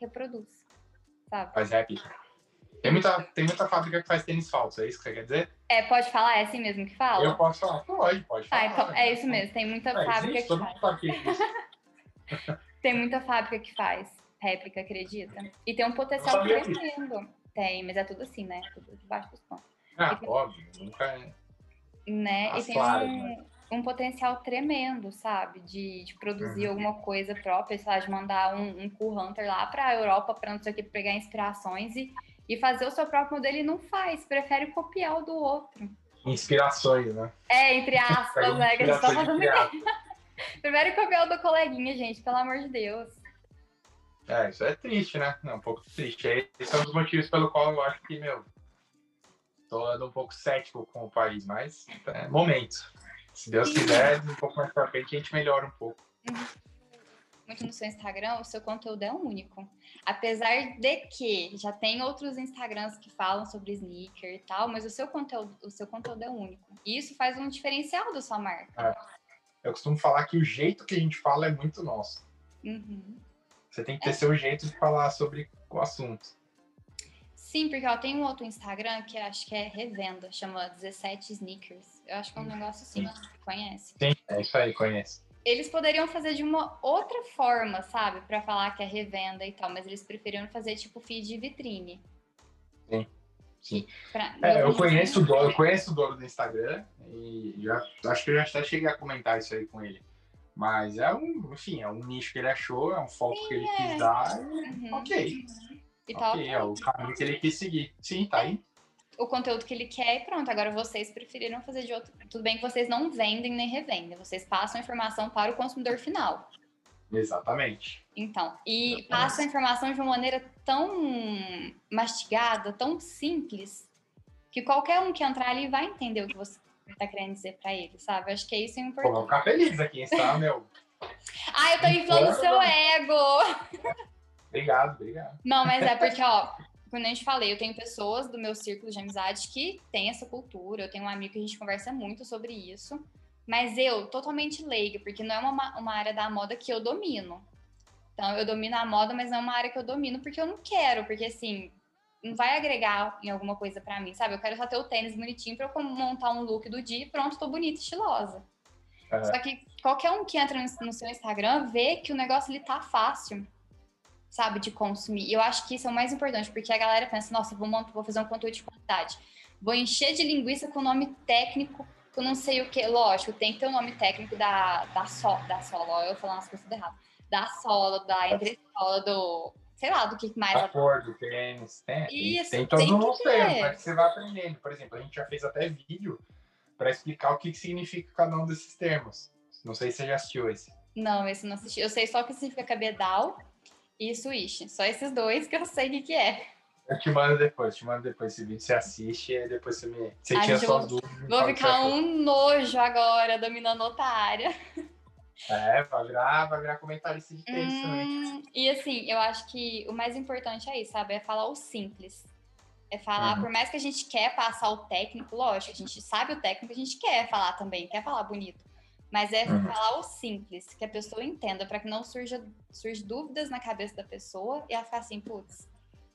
reproduz, sabe? Faz réplica. Tem muita, tem muita fábrica que faz tênis falso, é isso que você quer dizer? É, pode falar? É assim mesmo que fala? Eu posso falar? Pode, pode falar. Ah, então, é isso mesmo, tem muita é, fábrica existe, que faz. tem muita fábrica que faz réplica, acredita? E tem um potencial tremendo. Tem, mas é tudo assim, né? Tudo debaixo dos panos. Ah, tem... óbvio, nunca é. Né? As e tem claras, um... né? Um potencial tremendo, sabe? De, de produzir uhum. alguma coisa própria, sabe? De mandar um, um cool hunter lá para a Europa para não sei o que, pegar inspirações e, e fazer o seu próprio modelo e não faz, prefere copiar o do outro. Inspirações, né? É, entre aspas, né? Que a gente tá fazendo Prefere copiar o do coleguinha, gente, pelo amor de Deus. É, isso é triste, né? É um pouco triste. Esse é um dos motivos pelo qual eu acho que, meu, tô um pouco cético com o país, mas é momento. Se Deus quiser, um pouco mais pra frente a gente melhora um pouco. Muito no seu Instagram, o seu conteúdo é único. Apesar de que já tem outros Instagrams que falam sobre sneaker e tal, mas o seu conteúdo, o seu conteúdo é único. E isso faz um diferencial da sua marca. É. Eu costumo falar que o jeito que a gente fala é muito nosso. Uhum. Você tem que ter é. seu jeito de falar sobre o assunto. Sim, porque ó, tem um outro Instagram que acho que é revenda, chama 17 Sneakers. Eu acho que é um negócio assim, Sim. conhece? Sim, é isso aí, conhece. Eles poderiam fazer de uma outra forma, sabe? para falar que é revenda e tal, mas eles preferiram fazer tipo feed de vitrine. Sim. Sim. Pra, é, eu conheço o dono, eu conheço o dono do Instagram e já, acho que eu já até cheguei a comentar isso aí com ele. Mas é um, enfim, é um nicho que ele achou, é um foco Sim, que ele é. quis dar. E, uhum. Ok. E tal. Ok, é o caminho que ele quis seguir. Sim, tá aí. O conteúdo que ele quer e pronto. Agora vocês preferiram fazer de outro. Tudo bem que vocês não vendem nem revendem, vocês passam a informação para o consumidor final. Exatamente. Então, e Exatamente. passam a informação de uma maneira tão mastigada, tão simples, que qualquer um que entrar ali vai entender o que você está querendo dizer para ele, sabe? Eu acho que é isso é importante. Vou ficar feliz aqui, está, meu? ah, eu tô inflando o seu ego! Obrigado, obrigado. Não, mas é porque, ó, como a gente falei, eu tenho pessoas do meu círculo de amizade que têm essa cultura. Eu tenho um amigo que a gente conversa muito sobre isso. Mas eu, totalmente leiga, porque não é uma, uma área da moda que eu domino. Então, eu domino a moda, mas não é uma área que eu domino porque eu não quero. Porque, assim, não vai agregar em alguma coisa para mim, sabe? Eu quero só ter o tênis bonitinho pra eu montar um look do dia e pronto, tô bonita, estilosa. Uhum. Só que qualquer um que entra no seu Instagram vê que o negócio ele tá fácil sabe, de consumir. E eu acho que isso é o mais importante, porque a galera pensa, nossa, vou, montar, vou fazer um conteúdo de qualidade. Vou encher de linguiça com nome técnico, com não sei o que. Lógico, tem que ter o um nome técnico da, da, so, da sola, eu falando as coisas erradas. Da sola, da entressola, do. Sei lá, do que mais. A cor do tênis. Tem, Isso, tem todos os termos, mas você vai aprendendo. Por exemplo, a gente já fez até vídeo para explicar o que, que significa cada um desses termos. Não sei se você já assistiu esse. Não, esse não assisti. Eu sei só o que significa cabedal e Swish. Só esses dois que eu sei o que, que é. Eu te mando depois, te mando depois esse vídeo, você assiste e depois você me. Você tira suas dúvidas. Vou ficar um nojo agora dominando outra área. É, vai virar, vai virar comentarista de texto hum, também. E assim, eu acho que o mais importante é isso, sabe? É falar o simples. É falar, uhum. por mais que a gente quer passar o técnico, lógico, a gente sabe o técnico, a gente quer falar também, quer falar bonito. Mas é uhum. falar o simples, que a pessoa entenda, para que não surja, surja dúvidas na cabeça da pessoa e ela ficar assim, putz,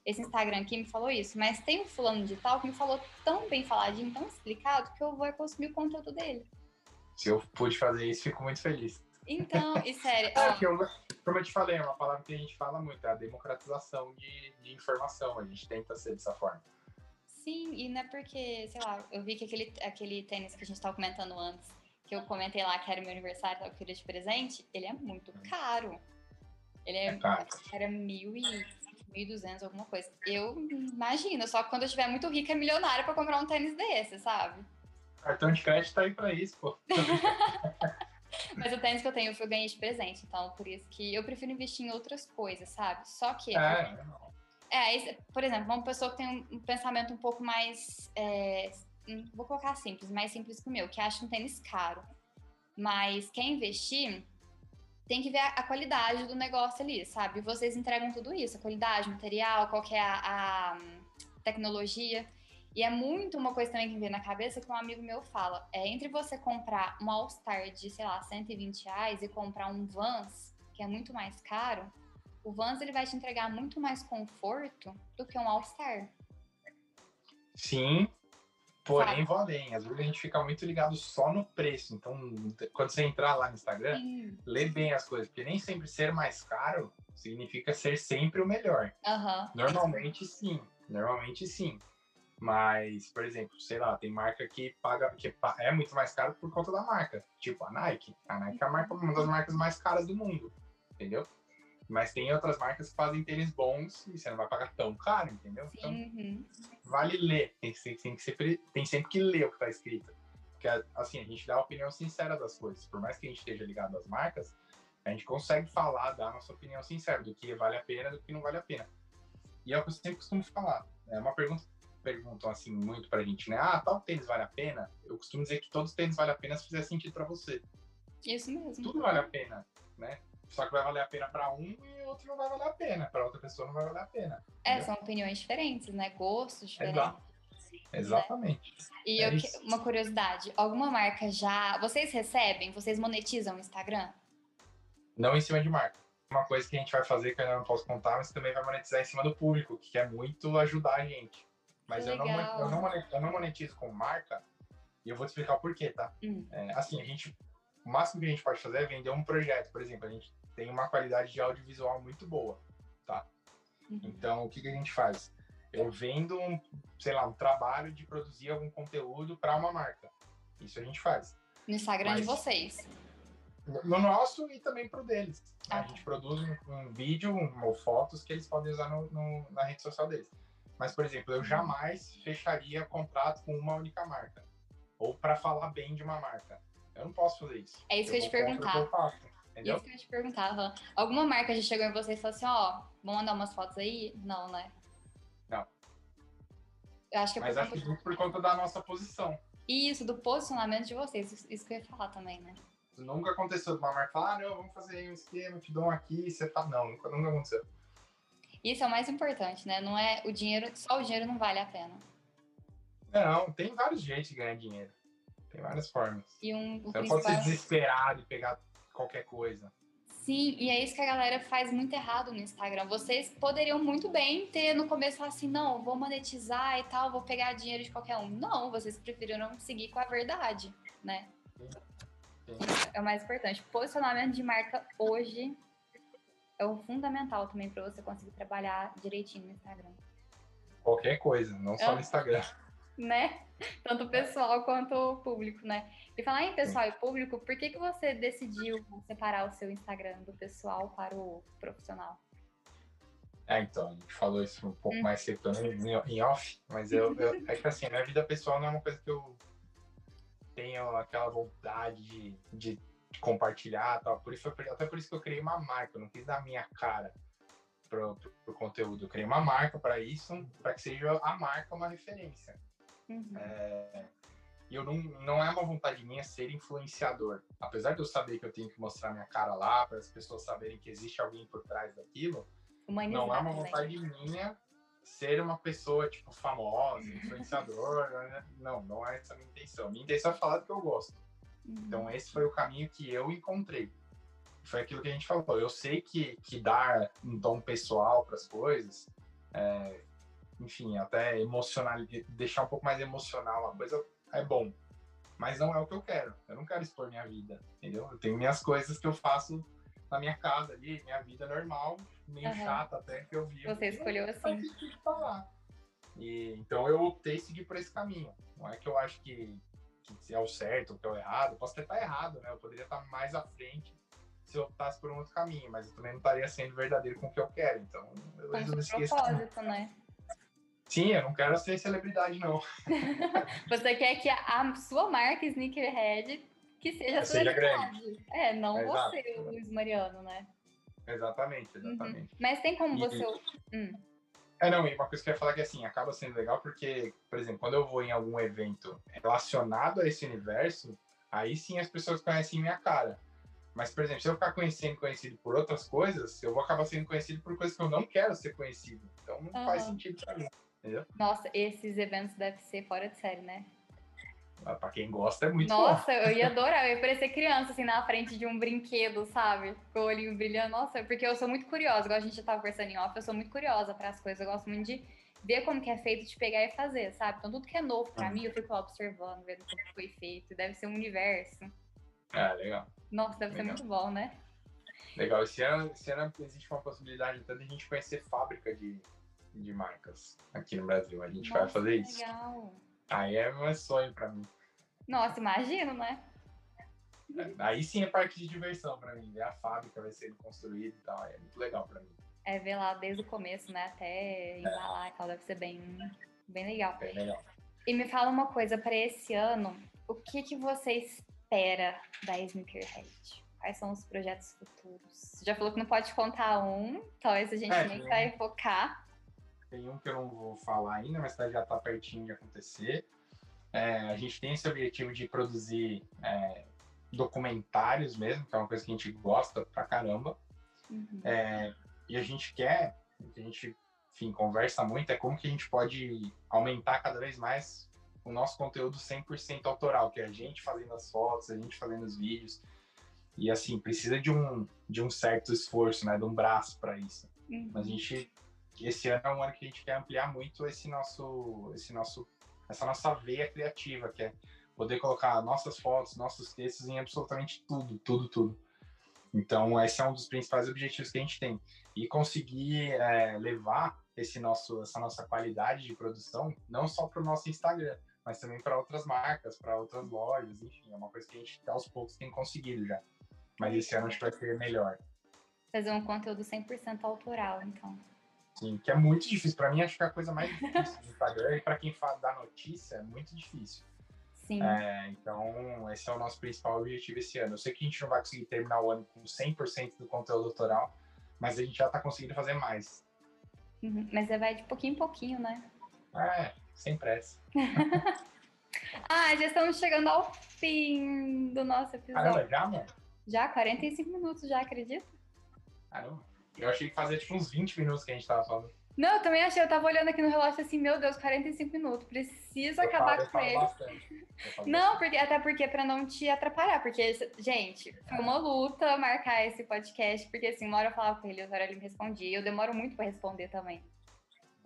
esse Instagram aqui me falou isso, mas tem um fulano de tal que me falou tão bem faladinho, tão explicado, que eu vou consumir o conteúdo dele. Se eu pude fazer isso, fico muito feliz. Então, e sério. É, que eu, como eu te falei, é uma palavra que a gente fala muito, é a democratização de, de informação. A gente tenta ser dessa forma. Sim, e não é porque, sei lá, eu vi que aquele, aquele tênis que a gente estava comentando antes, que eu comentei lá que era meu aniversário, que eu queria de presente, ele é muito caro. Ele é, é caro. era mil e 1.200, alguma coisa. Eu imagino, só que quando eu estiver muito rica, é milionária para comprar um tênis desse, sabe? Cartão de crédito tá aí pra isso, pô. Mas o tênis que eu tenho eu ganhei de presente, então por isso que eu prefiro investir em outras coisas, sabe? Só que. É, é, por exemplo, uma pessoa que tem um pensamento um pouco mais é, Hum, vou colocar simples, mais simples que o meu, que acha um tênis caro. Mas quer investir, tem que ver a, a, qualidade do negócio ali, sabe? Vocês entregam tudo isso, a qualidade, material, qual é a, a, tecnologia. E é muito uma coisa também que me vem na cabeça que um amigo meu fala. É entre você comprar um All-Star de, sei lá, 120 reais e comprar um Vans, que é muito mais caro, o Vans ele vai te entregar muito mais conforto do que um All-Star. Sim, Porém, vou além. Às vezes a gente fica muito ligado só no preço. Então, quando você entrar lá no Instagram, Sim. lê bem as coisas. Porque nem sempre ser mais caro significa ser sempre o melhor. Uhum. Normalmente sim. Normalmente sim. Mas, por exemplo, sei lá, tem marca que paga que é muito mais caro por conta da marca. Tipo a Nike. A Nike é a marca, uma das marcas mais caras do mundo. Entendeu? Mas tem outras marcas que fazem tênis bons e você não vai pagar tão caro, entendeu? Então, uhum. vale ler. Tem, tem, tem, sempre, tem sempre que ler o que está escrito. Porque, assim, a gente dá a opinião sincera das coisas. Por mais que a gente esteja ligado às marcas, a gente consegue falar, dar a nossa opinião sincera do que vale a pena do que não vale a pena. E é o que eu sempre costumo falar. É uma pergunta perguntam assim muito pra gente, né? Ah, tal tênis vale a pena? Eu costumo dizer que todos os tênis vale a pena se fizer sentido para você. Isso mesmo. Tudo vale a pena, né? Só que vai valer a pena para um e outro não vai valer a pena. Para outra pessoa não vai valer a pena. É, são opiniões diferentes, né? Gostos diferentes. Exato. Exatamente. E é eu, uma curiosidade, alguma marca já. Vocês recebem? Vocês monetizam o Instagram? Não em cima de marca. Uma coisa que a gente vai fazer que eu ainda não posso contar, mas também vai monetizar em cima do público, que quer muito ajudar a gente. Mas eu não, eu, não monetizo, eu não monetizo com marca e eu vou te explicar o porquê, tá? Hum. É, assim, a gente. O máximo que a gente pode fazer é vender um projeto. Por exemplo, a gente tem uma qualidade de audiovisual muito boa, tá? Uhum. Então, o que, que a gente faz? Eu vendo, um, sei lá, um trabalho de produzir algum conteúdo para uma marca. Isso a gente faz. No Instagram Mas, de vocês. No nosso e também para o deles. Ah, a tá. gente produz um, um vídeo um, ou fotos que eles podem usar no, no, na rede social deles. Mas, por exemplo, eu jamais fecharia contrato com uma única marca. Ou para falar bem de uma marca. Eu não posso fazer isso. É isso eu que eu te perguntar. Entendeu? Isso que eu te perguntar. Alguma marca já chegou em você e falou assim, ó, oh, vamos mandar umas fotos aí? Não, né? Não. Eu acho que é Mas acho que por conta da nossa posição. Isso, do posicionamento de vocês. Isso que eu ia falar também, né? Nunca aconteceu de uma marca falar, ah, não, vamos fazer um esquema, te dou um aqui, você tá. Não, nunca, nunca aconteceu. Isso é o mais importante, né? Não é o dinheiro, só o dinheiro não vale a pena. Não, tem vários jeitos de ganhar dinheiro. Tem várias formas. E um, Você não pode ser desesperado e pegar qualquer coisa. Sim, e é isso que a galera faz muito errado no Instagram. Vocês poderiam muito bem ter no começo assim, não, vou monetizar e tal, vou pegar dinheiro de qualquer um. Não, vocês preferiram seguir com a verdade, né? Sim. Sim. É o mais importante. Posicionamento de marca hoje é o fundamental também para você conseguir trabalhar direitinho no Instagram. Qualquer coisa, não só no Instagram. Né? Tanto pessoal quanto público, né? E falar em pessoal e público, por que, que você decidiu separar o seu Instagram do pessoal para o profissional? É, então, a gente falou isso um pouco hum. mais cedo em off, mas eu, eu, é que assim, minha vida pessoal não é uma coisa que eu tenho aquela vontade de, de compartilhar tal. Por isso, até por isso que eu criei uma marca, eu não quis dar a minha cara pro, pro, pro conteúdo. Eu criei uma marca para isso, para que seja a marca uma referência. Uhum. É, e eu não, não é uma vontade minha ser influenciador. Apesar de eu saber que eu tenho que mostrar minha cara lá, para as pessoas saberem que existe alguém por trás daquilo, Humanizar não é uma vontade também. minha ser uma pessoa, tipo, famosa, influenciador. Né? não, não é essa a minha intenção. Minha intenção é falar do que eu gosto. Uhum. Então, esse foi o caminho que eu encontrei. Foi aquilo que a gente falou. Eu sei que, que dar um tom pessoal para as coisas, é, enfim, até emocional, deixar um pouco mais emocional a coisa, é bom. Mas não é o que eu quero. Eu não quero expor minha vida, entendeu? Eu tenho minhas coisas que eu faço na minha casa ali, minha vida normal, meio uhum. chata até que eu vi. Você escolheu assim. Falar. E, então eu optei seguir por esse caminho. Não é que eu acho que, que é o certo ou que é o errado. Eu posso até estar errado, né? Eu poderia estar mais à frente se eu optasse por um outro caminho, mas eu também não estaria sendo verdadeiro com o que eu quero. Então eu resolvi seguir propósito, né? Sim, eu não quero ser celebridade, não. Você quer que a sua marca Sneakerhead que seja, seja grande. É, não é você, exato. Luiz Mariano, né? Exatamente, uhum. exatamente. Uhum. Mas tem como e, você. Hum. É, não, e uma coisa que eu ia falar que assim, acaba sendo legal porque, por exemplo, quando eu vou em algum evento relacionado a esse universo, aí sim as pessoas conhecem minha cara. Mas, por exemplo, se eu ficar conhecendo conhecido por outras coisas, eu vou acabar sendo conhecido por coisas que eu não quero ser conhecido. Então não uhum. faz sentido pra mim. Entendeu? Nossa, esses eventos devem ser fora de série, né? Ah, pra quem gosta é muito Nossa, bom. eu ia adorar. Eu ia parecer criança, assim, na frente de um brinquedo, sabe? Com o olhinho brilhando. Nossa, porque eu sou muito curiosa. Igual a gente já tava conversando em off, eu sou muito curiosa para as coisas. Eu gosto muito de ver como que é feito, de pegar e fazer, sabe? Então tudo que é novo pra mim, eu fico lá observando, vendo como foi feito. Deve ser um universo. Ah, legal. Nossa, deve legal. ser muito bom, né? Legal. Esse ano, esse ano existe uma possibilidade então, de a gente conhecer fábrica de de marcas aqui no Brasil. A gente Nossa, vai fazer isso. Legal. Aí é meu sonho para mim. Nossa, imagino, né? É, aí sim é parque de diversão para mim. Ver a fábrica vai sendo construída e tal. É muito legal para mim. É ver lá desde o começo, né? Até embalar é. e tal. Deve ser bem, bem legal. Bem legal. E me fala uma coisa, para esse ano, o que, que você espera da Sneakerhead? Quais são os projetos futuros? Você já falou que não pode contar um, então esse a gente é, nem vai focar. Tem um que eu não vou falar ainda, mas já está pertinho de acontecer. É, a gente tem esse objetivo de produzir é, documentários mesmo, que é uma coisa que a gente gosta pra caramba. Uhum. É, e a gente quer, a gente, enfim, conversa muito, é como que a gente pode aumentar cada vez mais o nosso conteúdo 100% autoral, que é a gente fazendo as fotos, a gente fazendo os vídeos. E assim, precisa de um, de um certo esforço, né, de um braço para isso. Uhum. Mas a gente esse ano é um ano que a gente quer ampliar muito esse nosso, esse nosso, essa nossa veia criativa, que é poder colocar nossas fotos, nossos textos em absolutamente tudo, tudo, tudo. Então, esse é um dos principais objetivos que a gente tem. E conseguir é, levar esse nosso, essa nossa qualidade de produção, não só para o nosso Instagram, mas também para outras marcas, para outras lojas, enfim, é uma coisa que a gente, aos poucos, tem conseguido já. Mas esse ano acho que vai ser melhor. Fazer um conteúdo 100% autoral, então. Sim, que é muito difícil. Para mim, acho que é a coisa mais difícil do Instagram. E para quem fala da notícia, é muito difícil. Sim. É, então, esse é o nosso principal objetivo esse ano. Eu sei que a gente não vai conseguir terminar o ano com 100% do conteúdo autoral, mas a gente já está conseguindo fazer mais. Uhum, mas você vai de pouquinho em pouquinho, né? É, sem pressa. ah, já estamos chegando ao fim do nosso episódio. Caramba, já, mano? Já, 45 minutos já, acredita? Caramba. Eu achei que fazia tipo uns 20 minutos que a gente tava falando. Não, eu também achei, eu tava olhando aqui no relógio assim, meu Deus, 45 minutos, preciso Eu acabar falo- com ele. Não, porque, até porque é pra não te atrapalhar, porque, gente, foi uma luta marcar esse podcast, porque assim, uma hora eu falava com ele, outra hora ele me respondia, eu demoro muito pra responder também.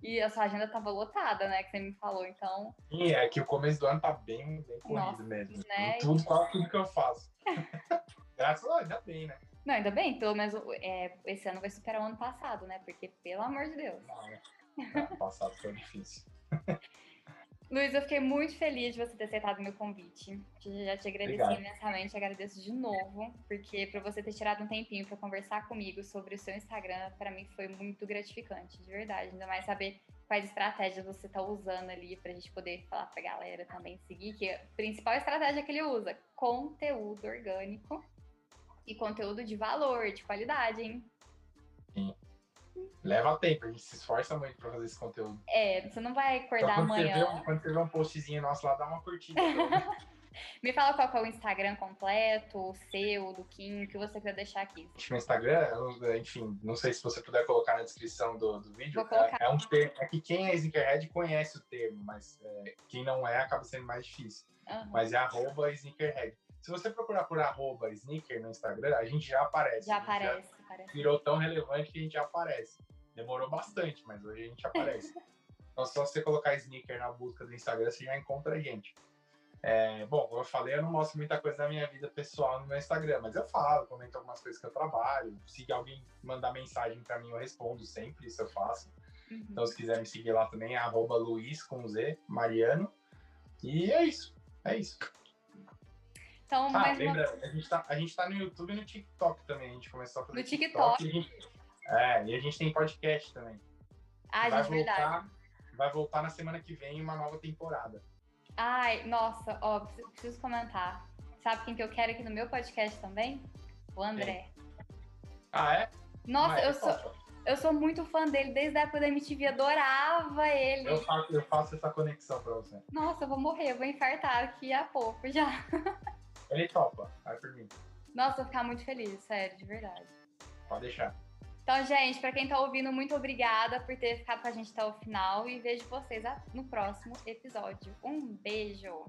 E a sua agenda tava lotada, né, que você me falou, então, Sim, é que o começo do ano tá bem, bem corrido Nossa, mesmo. né? Tudo, quase tudo que eu faço. Graças a Deus, ainda bem, né? Não, ainda bem, pelo menos é, esse ano vai superar o ano passado, né, porque, pelo amor de Deus. Não? Ah, passado foi difícil. Luiz, eu fiquei muito feliz de você ter aceitado meu convite. Já te agradeci Obrigado. imensamente, agradeço de novo, porque para você ter tirado um tempinho para conversar comigo sobre o seu Instagram, para mim foi muito gratificante, de verdade. Ainda mais saber quais estratégias você tá usando ali pra gente poder falar pra galera também seguir, que a principal estratégia que ele usa, conteúdo orgânico e conteúdo de valor, de qualidade, hein? Leva tempo, a gente se esforça muito pra fazer esse conteúdo. É, você não vai Então, acordar quando, você vê amanhã. quando você vê um postzinho nosso lá, dá uma curtida. Me fala qual que é o Instagram completo, o seu, do Kim, o que você quer deixar aqui. no Instagram, eu- enfim, não sei se você puder colocar na descrição do, do vídeo. Vou colocar. É, é um termo, é que quem é Sneakerhead conhece o termo, mas é, quem não é acaba sendo mais difícil. Aham. Mas é arroba Sneakerhead. Se você procurar por arroba Sneaker no Instagram, a gente já aparece. Já A gente aparece, aparece. virou tão relevante que a gente já aparece. Demorou bastante, mas hoje a gente aparece. então, só você colocar Sneaker na busca do Instagram, você já encontra a gente. É, bom, como eu falei, eu não mostro muita coisa da minha vida pessoal no meu Instagram, mas eu falo, comento algumas coisas que eu trabalho. Se alguém mandar mensagem pra mim, eu respondo sempre, isso eu faço. Uhum. Então, se quiser me seguir lá também, é arroba Luiz com Z, Mariano. E é isso. É isso. Então, Ah, mais uma lembra, a gente, tá, a gente tá no YouTube e no TikTok também. A gente começou a fazer No TikTok. e a gente- é, e a gente tem podcast também. Ah, vai gente, verdade. voltar, vai voltar na semana que vem uma nova temporada. Ai, nossa, ó, preciso, preciso comentar. Sabe quem que eu quero aqui no meu podcast também? O André. Ah, é? Nossa, Mas, eu sou, poxa, eu sou muito fã dele desde a época da MTV, adorava ele. eu, faço, eu faço essa conexão pra você. Nossa, eu vou morrer, eu vou infartar aqui a pouco já. Ele topa, vai por mim. Nossa, vou ficar muito feliz, sério, de verdade. Pode deixar. Então, gente, pra quem tá ouvindo, muito obrigada por ter ficado com a gente até o final e vejo vocês no próximo episódio. Um beijo!